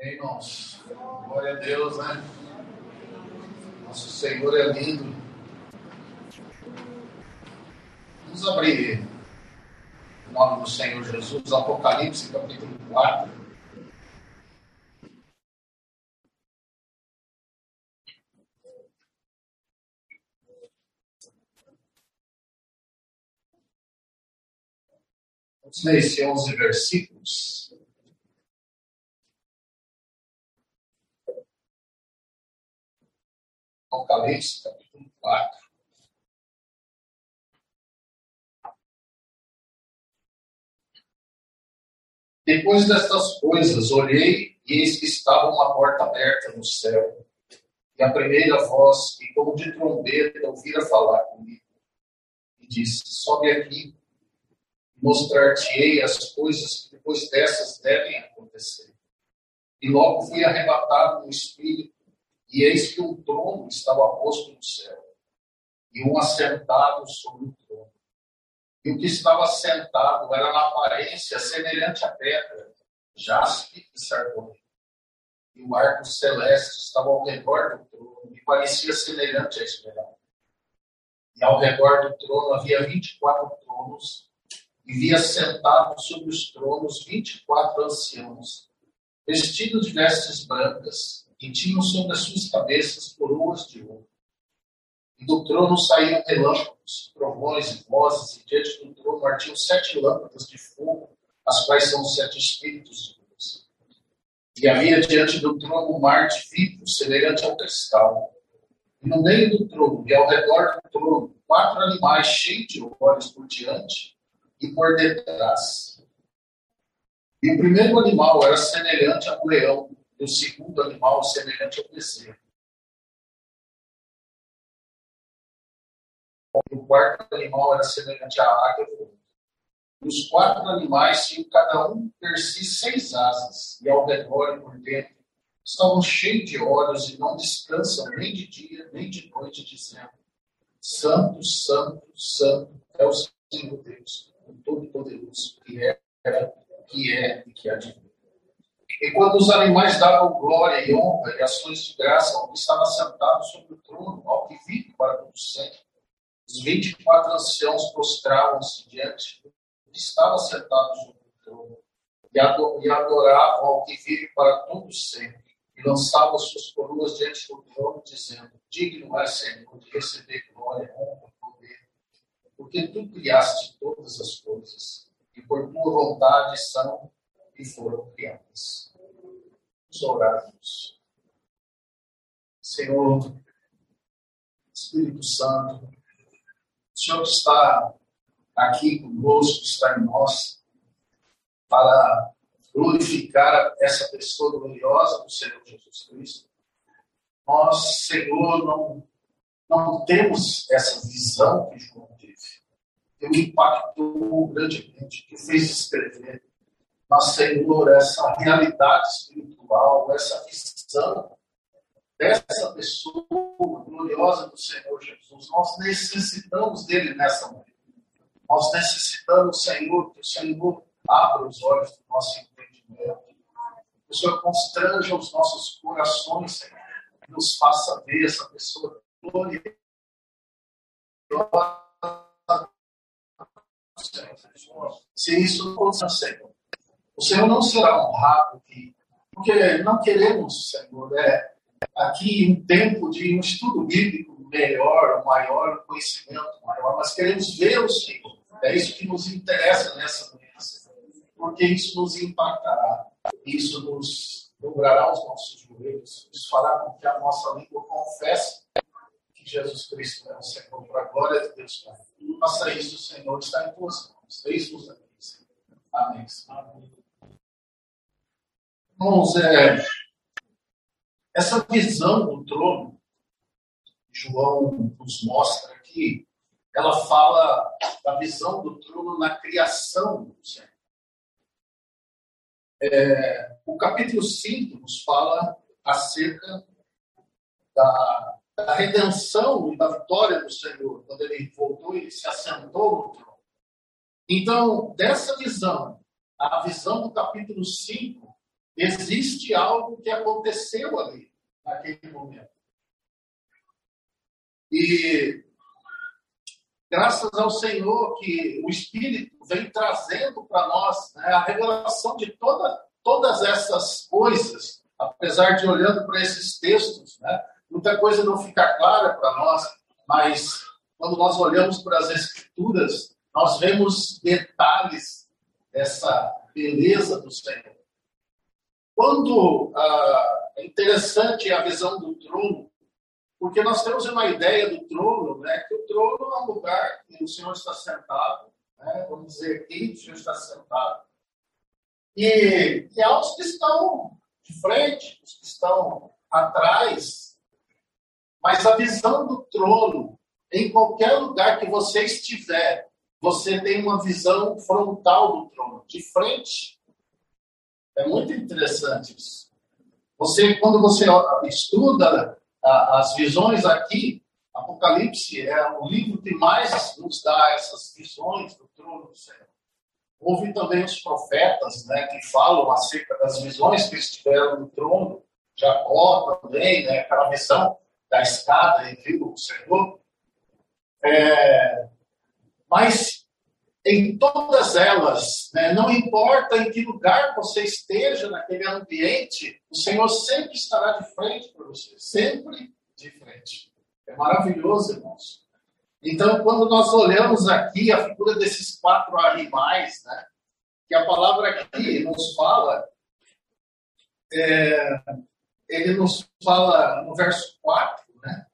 Amém, irmãos. Glória a Deus, né? Nosso Senhor é lindo. Vamos abrir o nome do Senhor Jesus, Apocalipse, capítulo 4. Vamos ler esses 11 versículos. Apocalipse, capítulo 4. Depois destas coisas, olhei e eis que estava uma porta aberta no céu. E a primeira voz, que como de trombeta, ouvira falar comigo. E disse: Sobe aqui, mostrar-te-ei as coisas que depois dessas devem acontecer. E logo fui arrebatado no espírito e eis que um trono estava posto no céu, e um assentado sobre o trono. E o que estava sentado era na aparência semelhante à pedra, jaspe e sardônio. E o arco celeste estava ao redor do trono, e parecia semelhante à esmeralda. E ao redor do trono havia vinte e quatro tronos, e via sentados sobre os tronos vinte e quatro anciãos, vestidos de vestes brancas, e tinham sobre as suas cabeças coroas de ouro. E do trono saíram relâmpagos, trovões e vozes, e diante do trono ardiam sete lâmpadas de fogo, as quais são os sete espíritos de Deus. E havia diante do trono um mar de vidro, semelhante ao cristal. E no meio do trono, e ao redor do trono, quatro animais cheios de olhos por diante e por detrás. E o primeiro animal era semelhante a um leão, o segundo animal semelhante ao bezerro. O quarto animal era semelhante à águia. Os quatro animais tinham cada um per si seis asas, e ao redor e por dentro estavam cheios de olhos e não descansam nem de dia nem de noite, dizendo: Santo, Santo, Santo é o Senhor Deus, o Todo-Poderoso, que é, que é e que há de vir. E quando os animais davam glória e honra e ações de graça ao que estava sentado sobre o trono, ao que vive para todo sempre, os vinte e quatro anciãos prostravam-se diante do que estava sentado sobre o trono e adoravam ao que vive para todo sempre e lançavam suas coroas diante do trono, dizendo: Digno é, Senhor, de receber glória, honra e poder, porque tu criaste todas as coisas e por tua vontade são e foram criadas. Vamos orar, Senhor, Espírito Santo, o Senhor está aqui conosco, está em nós, para glorificar essa pessoa gloriosa do Senhor Jesus Cristo. Nós, Senhor, não, não temos essa visão que João teve, que o impactou grandemente, que fez escrever mas, Senhor, essa realidade espiritual, essa visão dessa pessoa gloriosa do Senhor Jesus. Nós necessitamos dele nessa manhã. Nós necessitamos, Senhor, que o Senhor abra os olhos do nosso entendimento. Que o Senhor constranja os nossos corações, Senhor. Que nos faça ver essa pessoa gloriosa. Se isso acontecer, Senhor, o Senhor não será honrado aqui, porque não queremos, Senhor, é, aqui um tempo de um estudo bíblico melhor, maior conhecimento maior, mas queremos ver o Senhor. É isso que nos interessa nessa manhã, porque isso nos impactará, isso nos dobrará os nossos joelhos, nos fará com que a nossa língua confesse que Jesus Cristo é o Senhor, para a glória de Deus Pai. Faça isso, Senhor, está em tuas mãos. Eis-nos aqui, Senhor. Amém. Amém. Irmãos, é, essa visão do trono, João nos mostra aqui, ela fala da visão do trono na criação do Senhor. É, o capítulo 5 nos fala acerca da, da, redenção e da vitória do Senhor, quando ele voltou e se assentou no trono. Então, dessa visão, a visão do capítulo 5 existe algo que aconteceu ali, naquele momento. E graças ao Senhor que o Espírito vem trazendo para nós né, a revelação de toda, todas essas coisas, apesar de olhando para esses textos, né, muita coisa não fica clara para nós, mas quando nós olhamos para as Escrituras, nós vemos detalhes dessa beleza do Senhor. Quando ah, é interessante a visão do trono, porque nós temos uma ideia do trono, né, que o trono é um lugar que o Senhor está sentado, né, vamos dizer aqui, o Senhor está sentado. E, e há os que estão de frente, os que estão atrás, mas a visão do trono, em qualquer lugar que você estiver, você tem uma visão frontal do trono, de frente. É muito interessante isso. Você, quando você estuda as visões aqui, Apocalipse é o livro que mais nos dá essas visões do trono do Senhor. Houve também os profetas né, que falam acerca das visões que estiveram no trono. Jacó também, né, aquela visão da escada e viu o Senhor. É, mas em todas elas, né, não importa em que lugar você esteja naquele ambiente, o Senhor sempre estará de frente para você, sempre de frente. É maravilhoso, irmãos. Então, quando nós olhamos aqui a figura desses quatro animais, né, que a palavra aqui nos fala, é, ele nos fala no verso 4, né,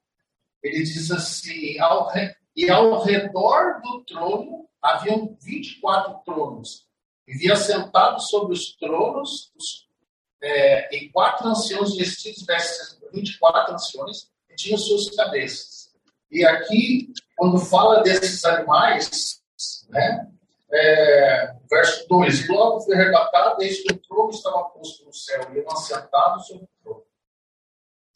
ele diz assim: ao, e ao redor do trono haviam 24 tronos. E via sentados sobre os tronos os, é, e quatro anciãos vestidos vestes, 24 anciões, que tinham suas cabeças. E aqui, quando fala desses animais, né, é, verso 2: Logo foi arrebatado, eis que o trono estava posto no céu, e um assentado sobre o trono.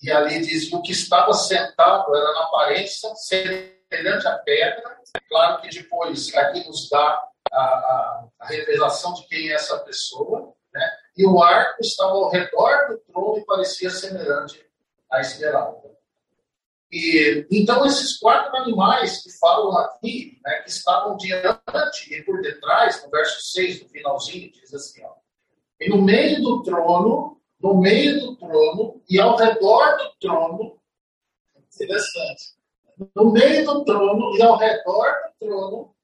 E ali diz: o que estava sentado era na aparência semelhante à pedra, Claro que depois aqui nos dá a, a, a, revelação de quem é essa pessoa, né? E o arco estava ao redor do trono e parecia semelhante à esmeralda. E, então, esses quatro animais que falam aqui, né, que estavam diante e por detrás, no verso 6, no finalzinho, diz assim: ó, e no meio do trono, no meio do trono e ao redor do trono, interessante, no meio do trono e ao redor do trono,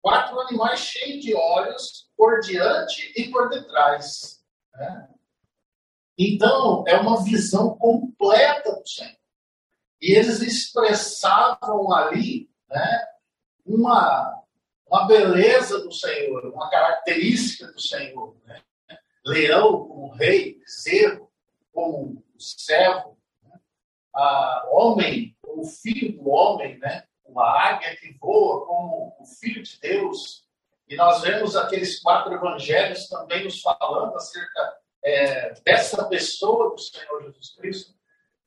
quatro animais cheios de olhos por diante e por detrás. Né? Então, é uma visão completa do Senhor. E eles expressavam ali né, uma, uma beleza do Senhor, uma característica do Senhor. Né? Leão como rei, bezerro como servo? Ah, homem o filho do homem, né? uma águia que voa como o filho de Deus. E nós vemos aqueles quatro evangelhos também nos falando acerca é, dessa pessoa do Senhor Jesus Cristo.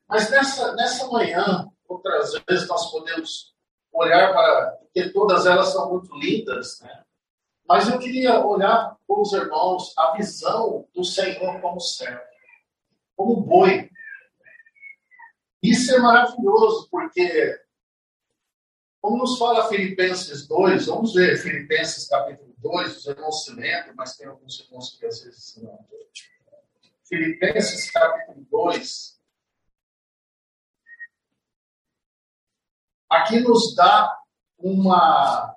Mas nessa, nessa manhã, outras vezes nós podemos olhar para, porque todas elas são muito lindas, né? Mas eu queria olhar com os irmãos a visão do Senhor como servo, como boi, isso é maravilhoso, porque, como nos fala Filipenses 2, vamos ver Filipenses capítulo 2, os irmãos se lembram, mas tem alguns irmãos que às vezes não. Filipenses capítulo 2. Aqui nos dá uma,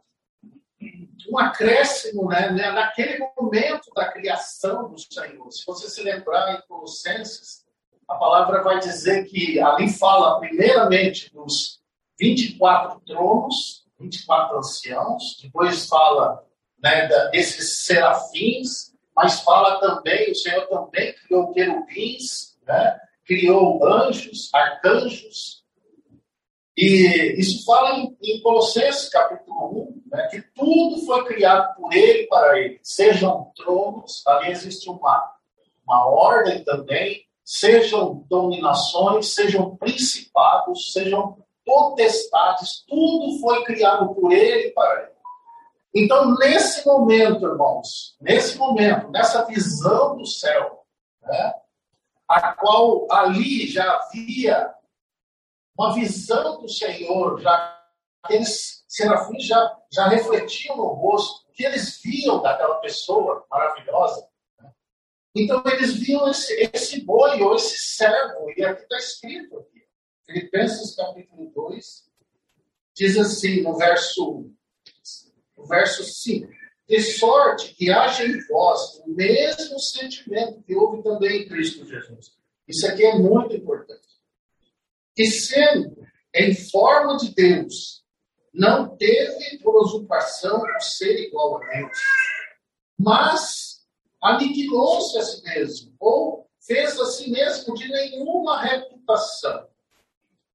um acréscimo né, né naquele momento da criação do Senhor. Se você se lembrar em Colossenses, a palavra vai dizer que ali fala primeiramente dos 24 tronos, 24 anciãos, depois fala né, desses serafins, mas fala também, o Senhor também criou querubins, né, criou anjos, arcanjos, e isso fala em, em Colossenses capítulo 1, né, que tudo foi criado por ele para ele, sejam tronos, ali existe uma, uma ordem também, sejam dominações, sejam principados, sejam potestades, tudo foi criado por ele e para ele. Então, nesse momento, irmãos, nesse momento, nessa visão do céu, né? a qual ali já havia uma visão do Senhor, já aqueles serafins já, já refletiam no rosto, o que eles viam daquela pessoa maravilhosa. Então eles viam esse, esse boi ou esse servo, e aqui está escrito aqui, Filipenses capítulo 2, diz assim no verso, no verso 5, de sorte que haja em vós o mesmo sentimento que houve também em Cristo Jesus. Isso aqui é muito importante. Que sendo em forma de Deus, não teve por usurpação ser igual a Deus, mas aniquilou-se a si mesmo, ou fez a si mesmo de nenhuma reputação.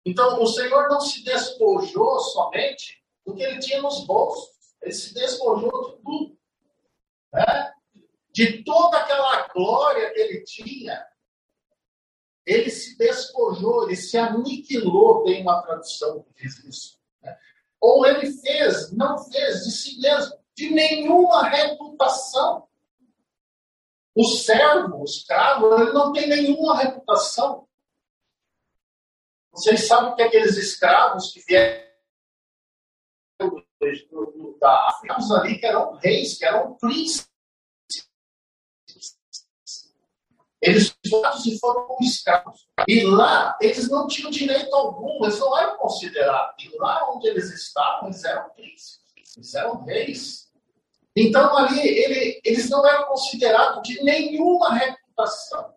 Então, o Senhor não se despojou somente do que ele tinha nos bolsos, ele se despojou de tudo. Né? De toda aquela glória que ele tinha, ele se despojou, ele se aniquilou, tem uma tradução que diz isso. Né? Ou ele fez, não fez de si mesmo, de nenhuma reputação. O servo, o escravo, ele não tem nenhuma reputação. Vocês sabem que aqueles escravos que vieram da África ali que eram reis, que eram príncipes. Eles foram como escravos. E lá, eles não tinham direito algum, eles não eram considerados. E lá onde eles estavam, eles eram príncipes, eles eram reis. Então, ali, ele, eles não eram considerados de nenhuma reputação.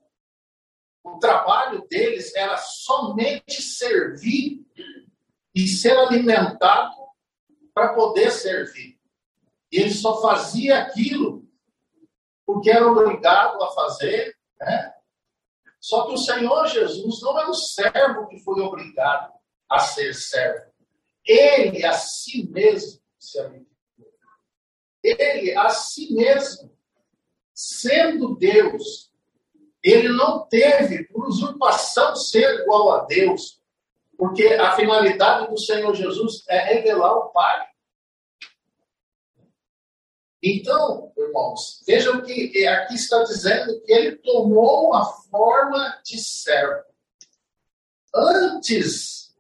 O trabalho deles era somente servir e ser alimentado para poder servir. E ele só fazia aquilo porque era obrigado a fazer, né? Só que o Senhor Jesus não é um servo que foi obrigado a ser servo. Ele a si mesmo se habilitou. Ele a si mesmo, sendo Deus, ele não teve por usurpação ser igual a Deus, porque a finalidade do Senhor Jesus é revelar o Pai. Então, irmãos, vejam que aqui está dizendo que ele tomou a forma de servo. Antes,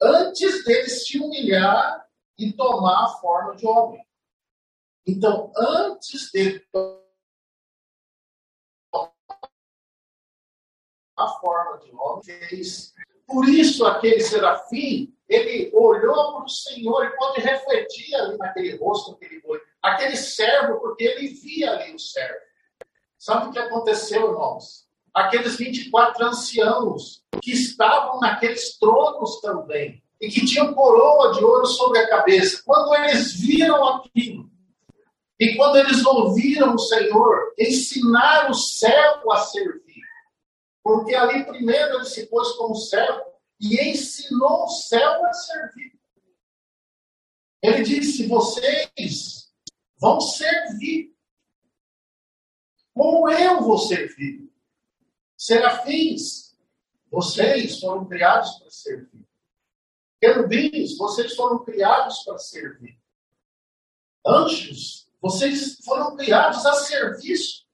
antes dele se humilhar e tomar a forma de homem. Então, antes tomar a forma de homem, fez. Por isso, aquele serafim, ele olhou para o Senhor e pode refletir ali naquele rosto, naquele olho aquele servo, porque ele via ali o servo. Sabe o que aconteceu, irmãos? Aqueles 24 anciãos que estavam naqueles tronos também e que tinham coroa de ouro sobre a cabeça, quando eles viram aquilo, e quando eles ouviram o Senhor ensinar o servo a servir, porque ali primeiro ele se pôs como servo e ensinou o servo a servir. Ele disse: Vocês vão servir. Como eu vou servir? Serafins, vocês foram criados para servir. Querubins, vocês foram criados para servir. Anjos, vocês foram criados a serviço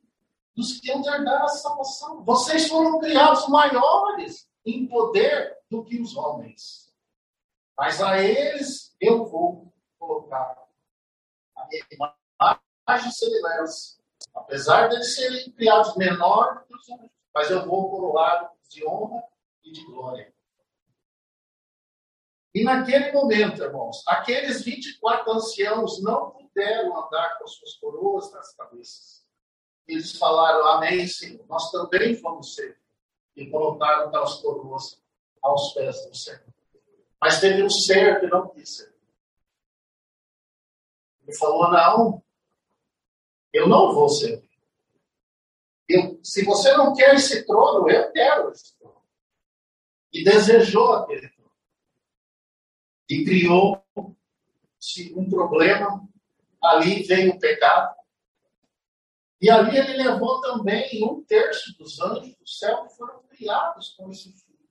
dos que de herdar a salvação. Vocês foram criados maiores em poder do que os homens. Mas a eles eu vou colocar a minha imagem semelhança. Apesar de eles serem criados menor que os anjos, mas eu vou coroá de honra e de glória. E naquele momento, irmãos, aqueles 24 anciãos não puderam andar com as suas coroas nas cabeças. Eles falaram, amém, Senhor, nós também vamos ser. E colocaram as coroas aos pés do Senhor. Mas teve um ser que não quis ser. Ele falou: não, eu não vou servir. Eu, se você não quer esse trono, eu quero esse trono. E desejou aquele. E criou um problema. Ali veio o pecado. E ali ele levou também um terço dos anjos do céu que foram criados com esse filho.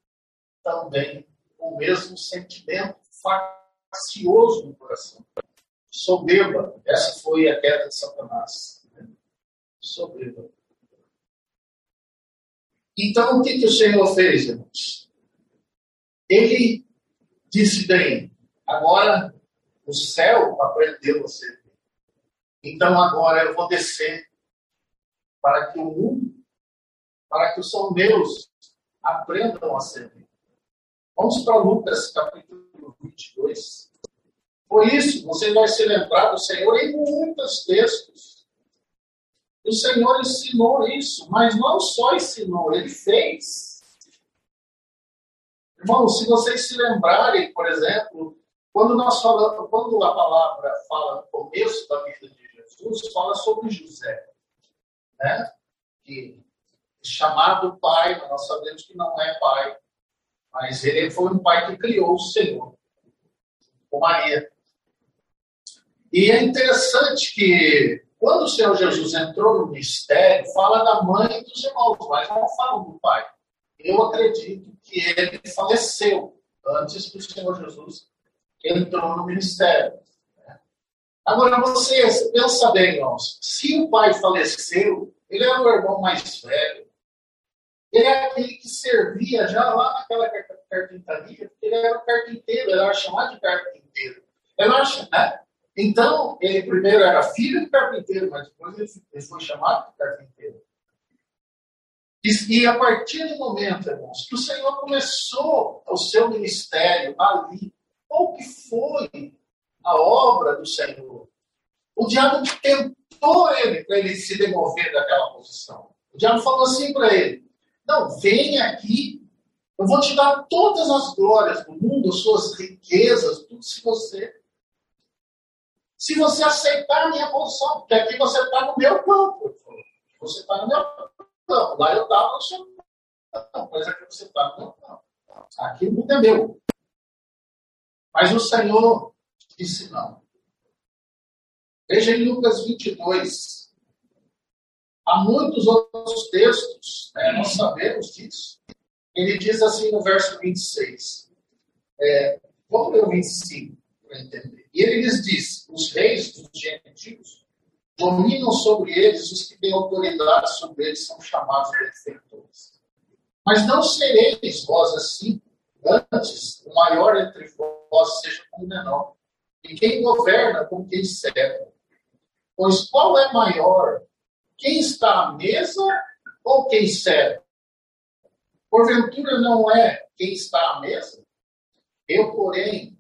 Também o mesmo sentimento facioso no coração soberba. Essa foi a queda de Satanás. Soberba. Então, o que, que o Senhor fez, irmãos? Ele disse bem, agora o céu aprendeu você. Então, agora eu vou descer para que o mundo, para que os são meus aprendam a servir. Vamos para Lucas, capítulo 22. Por isso, você vai se lembrar do Senhor em muitos textos. O Senhor ensinou isso, mas não só ensinou, ele fez. Irmão, se vocês se lembrarem, por exemplo, quando nós falamos, quando a palavra fala no começo da vida de Jesus, fala sobre José, né? Que chamado pai, nós sabemos que não é pai, mas ele foi um pai que criou o Senhor, com Maria. E é interessante que quando o Senhor Jesus entrou no ministério, fala da mãe dos irmãos, mas não fala do pai. Eu acredito que ele faleceu antes que o Senhor Jesus entrou no ministério. Agora, você pensa bem, irmãos, se o pai faleceu, ele era o irmão mais velho, ele era aquele que servia já lá naquela carpintaria, porque ele era carpinteiro, ele era chamado de carpinteiro. Ele né? Então, ele primeiro era filho de carpinteiro, mas depois ele foi chamado de carpinteiro. E, e a partir do momento, irmãos, que o Senhor começou o seu ministério ali, qual que foi a obra do Senhor? O diabo tentou ele para ele se demover daquela posição. O diabo falou assim para ele: Não, vem aqui, eu vou te dar todas as glórias do mundo, suas riquezas, tudo se você. Se você aceitar a minha posição, porque aqui você está no meu campo. Você está no meu campo. Lá eu estava no seu campo, mas aqui você está no meu campo. Aqui mundo é meu. Mas o Senhor disse não. Veja em Lucas 22. Há muitos outros textos, né, nós sabemos disso. Ele diz assim no verso 26. É, vamos ler o 25 para entender. E ele lhes diz: os reis dos gentios dominam sobre eles, os que têm autoridade sobre eles são chamados benfeitores. Mas não sereis vós assim, antes o maior entre vós seja como o menor, e quem governa com quem serve. Pois qual é maior, quem está à mesa ou quem serve? Porventura não é quem está à mesa? Eu, porém,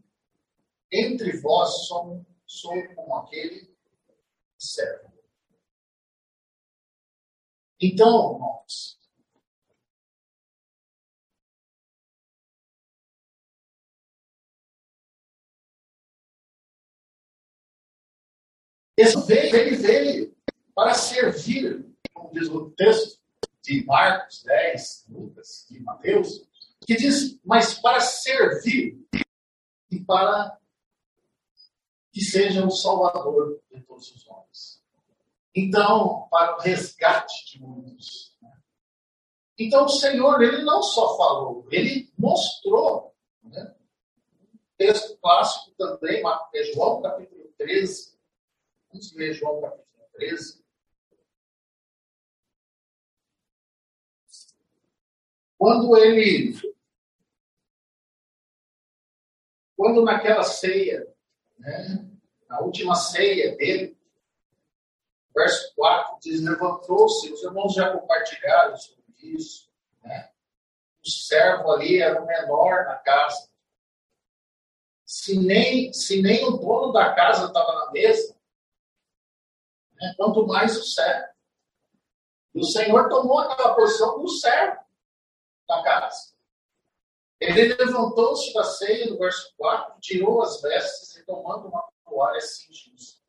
entre vós sou, sou como aquele que serve. Então, irmãos, Esse veio, ele veio para servir, como diz o texto de Marcos 10, Lucas e Mateus, que diz, mas para servir e para que seja o salvador de todos os homens. Então, para o resgate de muitos. Né? Então, o Senhor, ele não só falou, ele mostrou. Né? Texto clássico também, João capítulo 13, Vamos ler João capítulo 13. Quando ele. Quando naquela ceia, né, na última ceia dele, verso 4 diz: Levantou-se, os irmãos já compartilharam sobre isso. Né? O servo ali era o menor na casa. Se nem, se nem o dono da casa estava na mesa, né? quanto mais o servo. E o Senhor tomou aquela posição do servo da casa. Ele levantou-se da ceia, no verso 4, tirou as vestes e, tomando uma toalha, cingiu-se.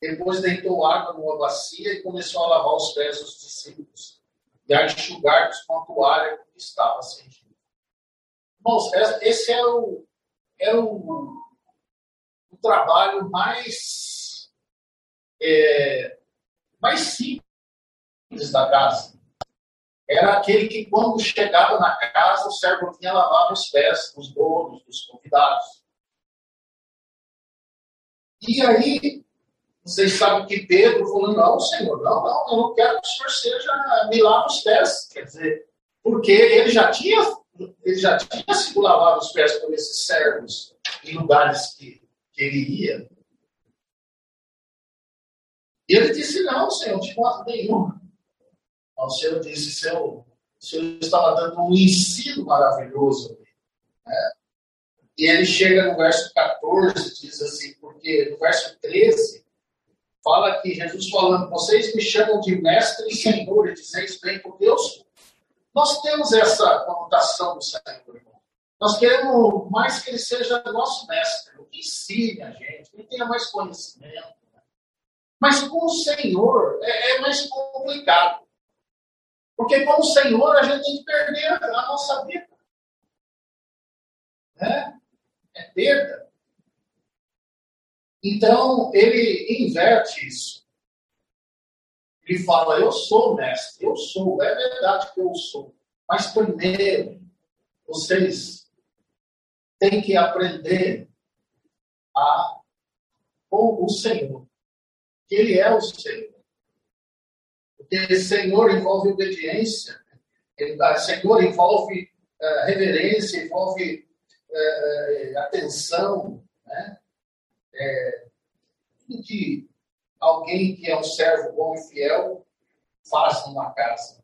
Depois deitou água numa bacia e começou a lavar os pés dos discípulos e a enxugar-os com a toalha que estava cingido. Irmãos, esse era o, era o, o trabalho mais é, mais simples da casa. Era aquele que, quando chegava na casa, o servo vinha lavar os pés dos donos, dos convidados. E aí, vocês sabem que Pedro falou: Não, Senhor, não, não, eu não quero que o Senhor seja, me lave os pés. Quer dizer, Porque ele já tinha, ele já tinha sido lavado os pés por esses servos em lugares que, que ele ia. E ele disse: Não, Senhor, de modo nenhum. O Senhor disse: Senhor, o Senhor estava dando um ensino maravilhoso. Né? E ele chega no verso 14, diz assim: Porque no verso 13, fala que Jesus falando: Vocês me chamam de mestre e senhor, e dizeis bem, eu sou. Nós temos essa conotação do Senhor. Nós queremos mais que ele seja nosso mestre, que ensine a gente, que tenha mais conhecimento. Mas com o Senhor é, é mais complicado. Porque com o Senhor a gente tem que perder a nossa vida. Né? É perda. Então, ele inverte isso. Ele fala: Eu sou mestre, eu sou, é verdade que eu sou. Mas primeiro, vocês têm que aprender a com o Senhor que Ele é o Senhor. Porque Senhor envolve obediência, Senhor envolve uh, reverência, envolve uh, atenção, né? É, tudo que alguém que é um servo bom e fiel faz numa casa.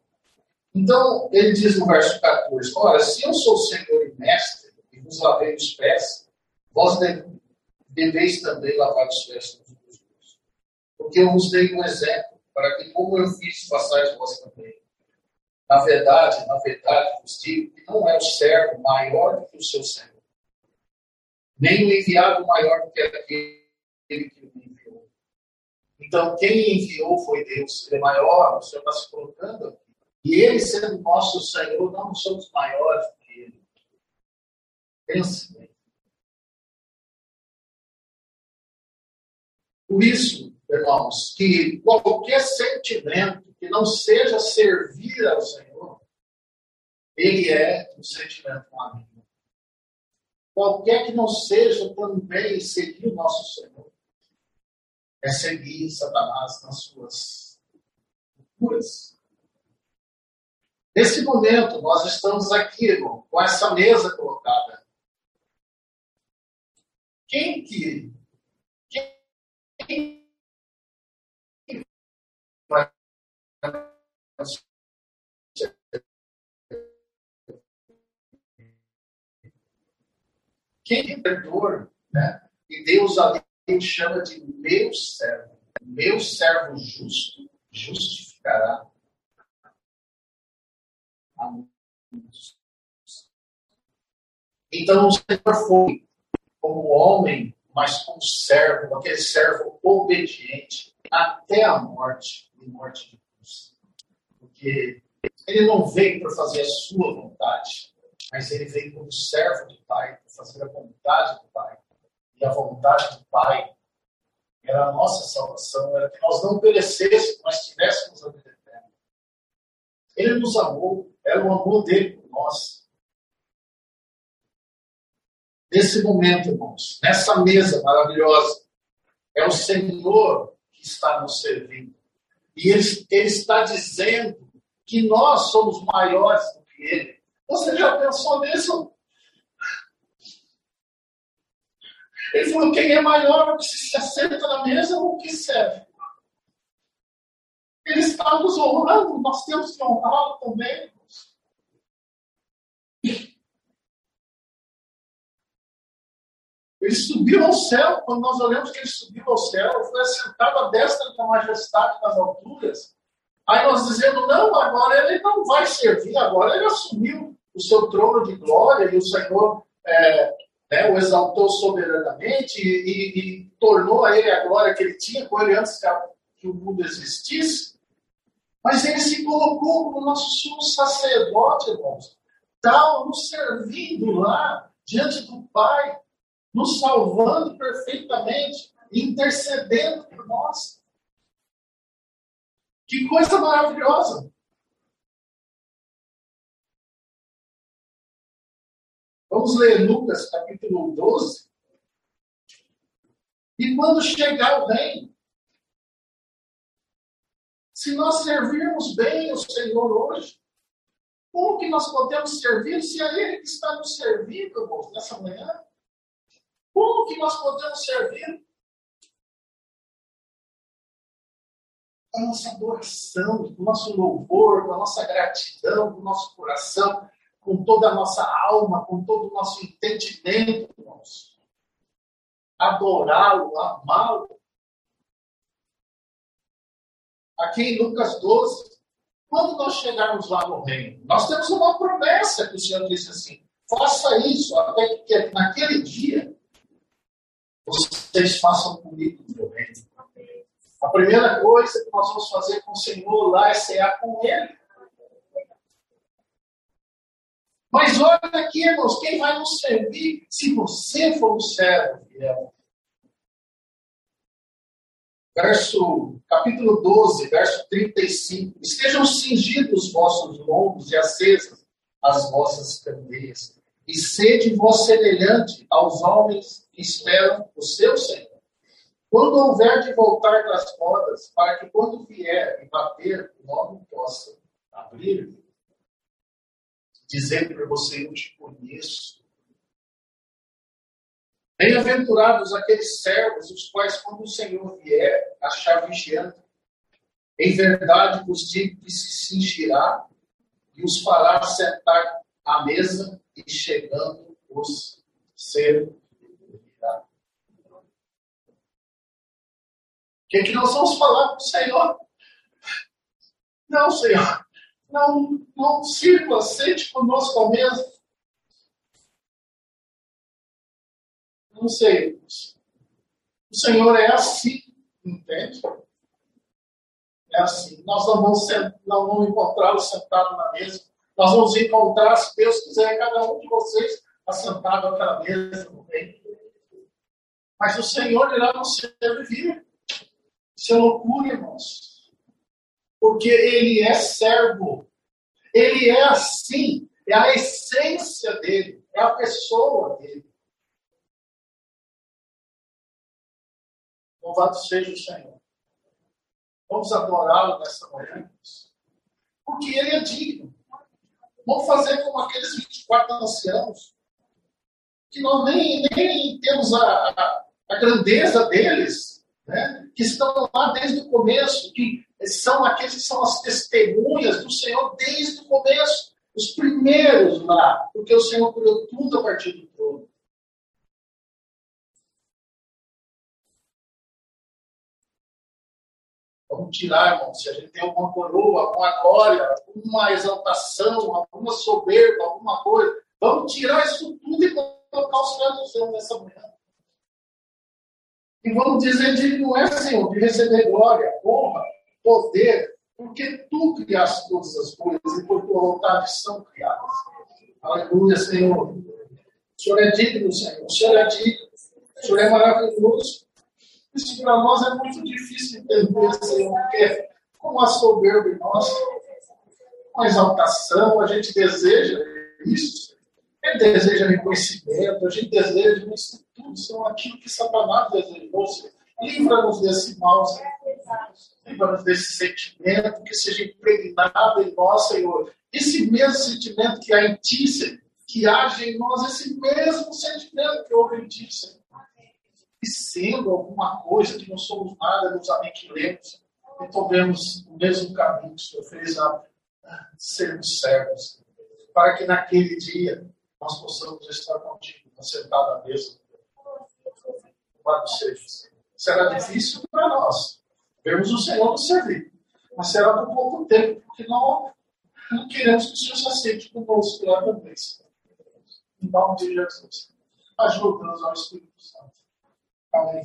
Então, ele diz no verso 14: Ora, se eu sou Senhor e Mestre, e vos lavei os pés, vós deveis também lavar os pés porque eu vos dei um exemplo, para que, como eu fiz, façais vós também. Na verdade, na verdade, vos digo que não é o servo maior do que o seu Senhor, nem o enviado maior do que aquele que o enviou. Então, quem enviou foi Deus, ele é maior, o Senhor está se colocando aqui. E ele, sendo nosso Senhor, não somos maiores do que ele. Pense bem. Por isso, irmãos, que qualquer sentimento que não seja servir ao Senhor, ele é um sentimento maligno. Qualquer que não seja também seguir o nosso Senhor, é seguir Satanás nas suas loucuras. Nesse momento, nós estamos aqui, irmão, com essa mesa colocada. Quem que. Quem quem é perdedor, né? E Deus ali chama de meu servo. Meu servo justo justificará a. Então o Senhor foi como homem, mas como servo, aquele servo obediente até a morte e morte de porque ele não veio para fazer a sua vontade, mas ele veio como servo do Pai, para fazer a vontade do Pai. E a vontade do Pai era a nossa salvação, era que nós não perecêssemos, mas tivéssemos a vida eterna. Ele nos amou, era o amor dele por nós. Nesse momento, irmãos, nessa mesa maravilhosa, é o Senhor que está nos servindo. E ele, ele está dizendo que nós somos maiores do que ele. Você já pensou nisso? Ele falou: quem é maior que se assenta na mesa ou que serve? Ele está nos honrando, nós temos que honrá-lo também. Ele subiu ao céu, quando nós olhamos que ele subiu ao céu, foi assentado à destra da majestade das alturas. Aí nós dizendo, não, agora ele não vai servir, agora ele assumiu o seu trono de glória e o Senhor é, né, o exaltou soberanamente e, e, e, tornou a ele a glória que ele tinha com ele antes que o mundo existisse. Mas ele se colocou como nosso sumo sacerdote, irmãos. Está nos servindo lá, diante do Pai, nos salvando perfeitamente, intercedendo por nós. Que coisa maravilhosa! Vamos ler Lucas capítulo 12. E quando chegar o bem, se nós servirmos bem o Senhor hoje, Como que nós podemos servir se é Ele que está nos servindo, nessa manhã? Como que nós podemos servir? Com a nossa adoração, com o nosso louvor, com a nossa gratidão, com o nosso coração, com toda a nossa alma, com todo o nosso entendimento, irmãos. Adorá-lo, amá-lo. Aqui em Lucas 12, quando nós chegarmos lá no reino, nós temos uma promessa que o Senhor disse assim: faça isso até que naquele dia vocês façam comigo o meu reino. A primeira coisa que nós vamos fazer com o Senhor lá é cear com Ele. Mas olha aqui, irmãos, quem vai nos servir se você for o servo fiel? verso, capítulo 12, verso 35. Estejam cingidos os vossos lombos e acesas as vossas candeias, e sede vós semelhante aos homens que esperam o seu Senhor. Quando houver de voltar das rodas, para que quando vier e bater, logo possa abrir, dizendo para você: Eu te conheço Bem-aventurados aqueles servos, os quais, quando o Senhor vier, achar vigiando. Em verdade vos digo que se cingirá e os fará sentar à mesa e chegando os servirá. O que, que nós vamos falar com o Senhor? Não, Senhor, não, não sirva, sente conosco mesmo Não sei. O Senhor é assim, entende? É assim. Nós não vamos, não vamos encontrá-lo sentado na mesa. Nós vamos encontrar, se Deus quiser, cada um de vocês assentado naquela mesa reino. Mas o Senhor irá nos servir. Isso é loucura, irmãos. Porque Ele é servo. Ele é assim. É a essência dele. É a pessoa dele. Louvado seja o Senhor. Vamos adorá-lo nessa manhã. Porque ele é digno. Vamos fazer como aqueles 24 anciãos, que nós nem, nem temos a, a, a grandeza deles, né? que estão lá desde o começo, que são aqueles que são as testemunhas do Senhor desde o começo, os primeiros lá, porque o Senhor criou tudo a partir do trono. Vamos tirar, irmão, se a gente tem alguma coroa, alguma glória, alguma exaltação, alguma soberba, alguma coisa, vamos tirar isso tudo e colocar os pés do céu nessa manhã. E vamos dizer de não é, Senhor, de receber glória, honra, poder, porque tu criaste todas as coisas e por tua vontade são criadas. Aleluia, Senhor. O Senhor é digno, Senhor. O Senhor é digno. O Senhor é maravilhoso. Isso para nós é muito difícil entender, Senhor, porque com a soberba em nós, com a exaltação, a gente deseja isso, gente deseja reconhecimento, a gente deseja isso tudo, são aquilo que Satanás desejou. Livra-nos desse mal, Senhor. Livra-nos desse sentimento que seja impregnado em nós, Senhor. Esse mesmo sentimento que há em Ti, Senhor, que age em nós, esse mesmo sentimento que houve em Ti, Senhor sendo alguma coisa que não somos nada, nos aniquilemos e tomemos o mesmo caminho que o Senhor fez a sermos servos, para que naquele dia nós possamos estar contigo, sentado à mesa. Louvado seja. Será difícil para nós vermos o Senhor nos servir, mas será por pouco tempo, porque não, não queremos que o Senhor se aceite conosco lá também. Em nome de Jesus. Ajuda-nos ao Espírito Santo. Amém.